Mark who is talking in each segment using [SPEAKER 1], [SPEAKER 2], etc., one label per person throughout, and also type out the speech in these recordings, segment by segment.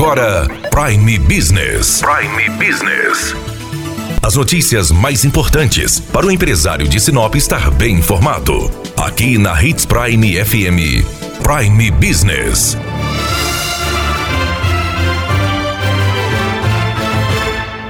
[SPEAKER 1] agora Prime Business. Prime Business. As notícias mais importantes para o empresário de Sinop estar bem informado. Aqui na Hits Prime FM. Prime Business.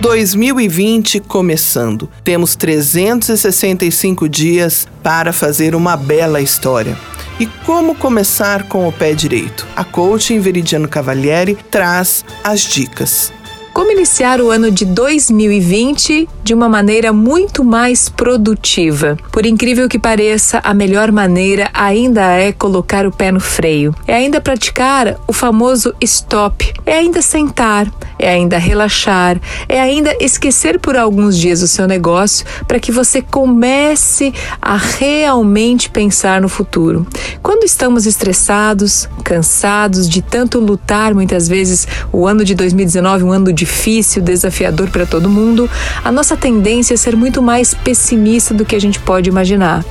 [SPEAKER 2] ...2020 começando. Temos 365 dias para fazer uma bela história. E como começar com o pé direito? A coaching Veridiano Cavalieri traz as dicas.
[SPEAKER 3] Como iniciar o ano de 2020 de uma maneira muito mais produtiva? Por incrível que pareça, a melhor maneira ainda é colocar o pé no freio. É ainda praticar o famoso stop. É ainda sentar, é ainda relaxar, é ainda esquecer por alguns dias o seu negócio para que você comece a realmente pensar no futuro. Quando estamos estressados, cansados de tanto lutar, muitas vezes o ano de 2019, um ano difícil, desafiador para todo mundo, a nossa tendência é ser muito mais pessimista do que a gente pode imaginar.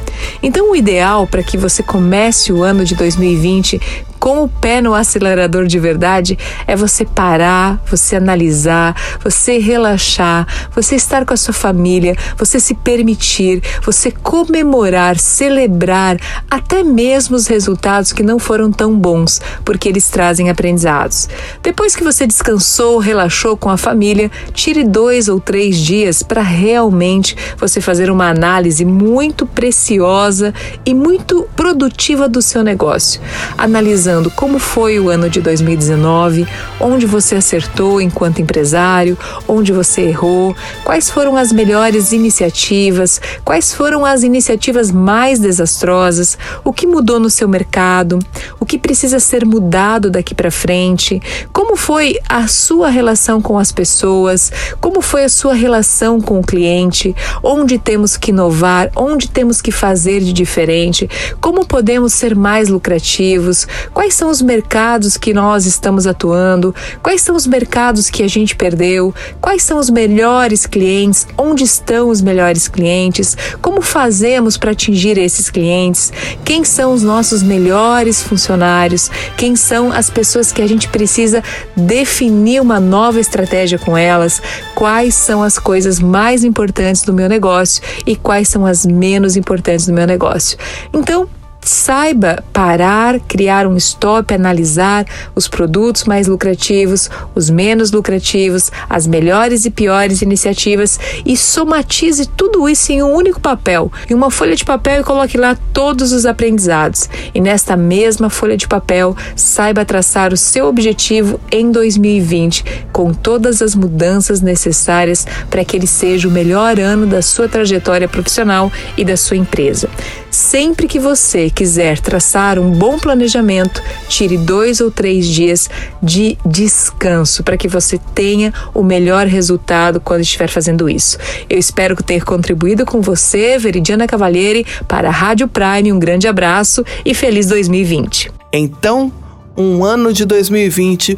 [SPEAKER 3] Então, o ideal para que você comece o ano de 2020 com o pé no acelerador de verdade é você parar, você analisar, você relaxar, você estar com a sua família, você se permitir, você comemorar, celebrar até mesmo os resultados que não foram tão bons, porque eles trazem aprendizados. Depois que você descansou, relaxou com a família, tire dois ou três dias para realmente você fazer uma análise muito preciosa e muito produtiva do seu negócio, analisando analisando como foi o ano de 2019, onde você acertou enquanto empresário, onde você errou, quais foram as melhores iniciativas, quais foram as iniciativas mais desastrosas, o que mudou no seu mercado, o que precisa ser mudado daqui para frente, como foi a sua relação com as pessoas, como foi a sua relação com o cliente, onde temos que inovar, onde temos que fazer de diferente, como podemos ser mais lucrativos, Quais são os mercados que nós estamos atuando? Quais são os mercados que a gente perdeu? Quais são os melhores clientes? Onde estão os melhores clientes? Como fazemos para atingir esses clientes? Quem são os nossos melhores funcionários? Quem são as pessoas que a gente precisa definir uma nova estratégia com elas? Quais são as coisas mais importantes do meu negócio e quais são as menos importantes do meu negócio? Então, saiba parar, criar um stop, analisar os produtos mais lucrativos, os menos lucrativos, as melhores e piores iniciativas e somatize tudo isso em um único papel, em uma folha de papel e coloque lá todos os aprendizados. E nesta mesma folha de papel, saiba traçar o seu objetivo em 2020, com todas as mudanças necessárias para que ele seja o melhor ano da sua trajetória profissional e da sua empresa. Sempre que você quiser traçar um bom planejamento, tire dois ou três dias de descanso para que você tenha o melhor resultado quando estiver fazendo isso. Eu espero ter contribuído com você, Veridiana Cavalieri, para a Rádio Prime. Um grande abraço e feliz 2020.
[SPEAKER 2] Então, um ano de 2020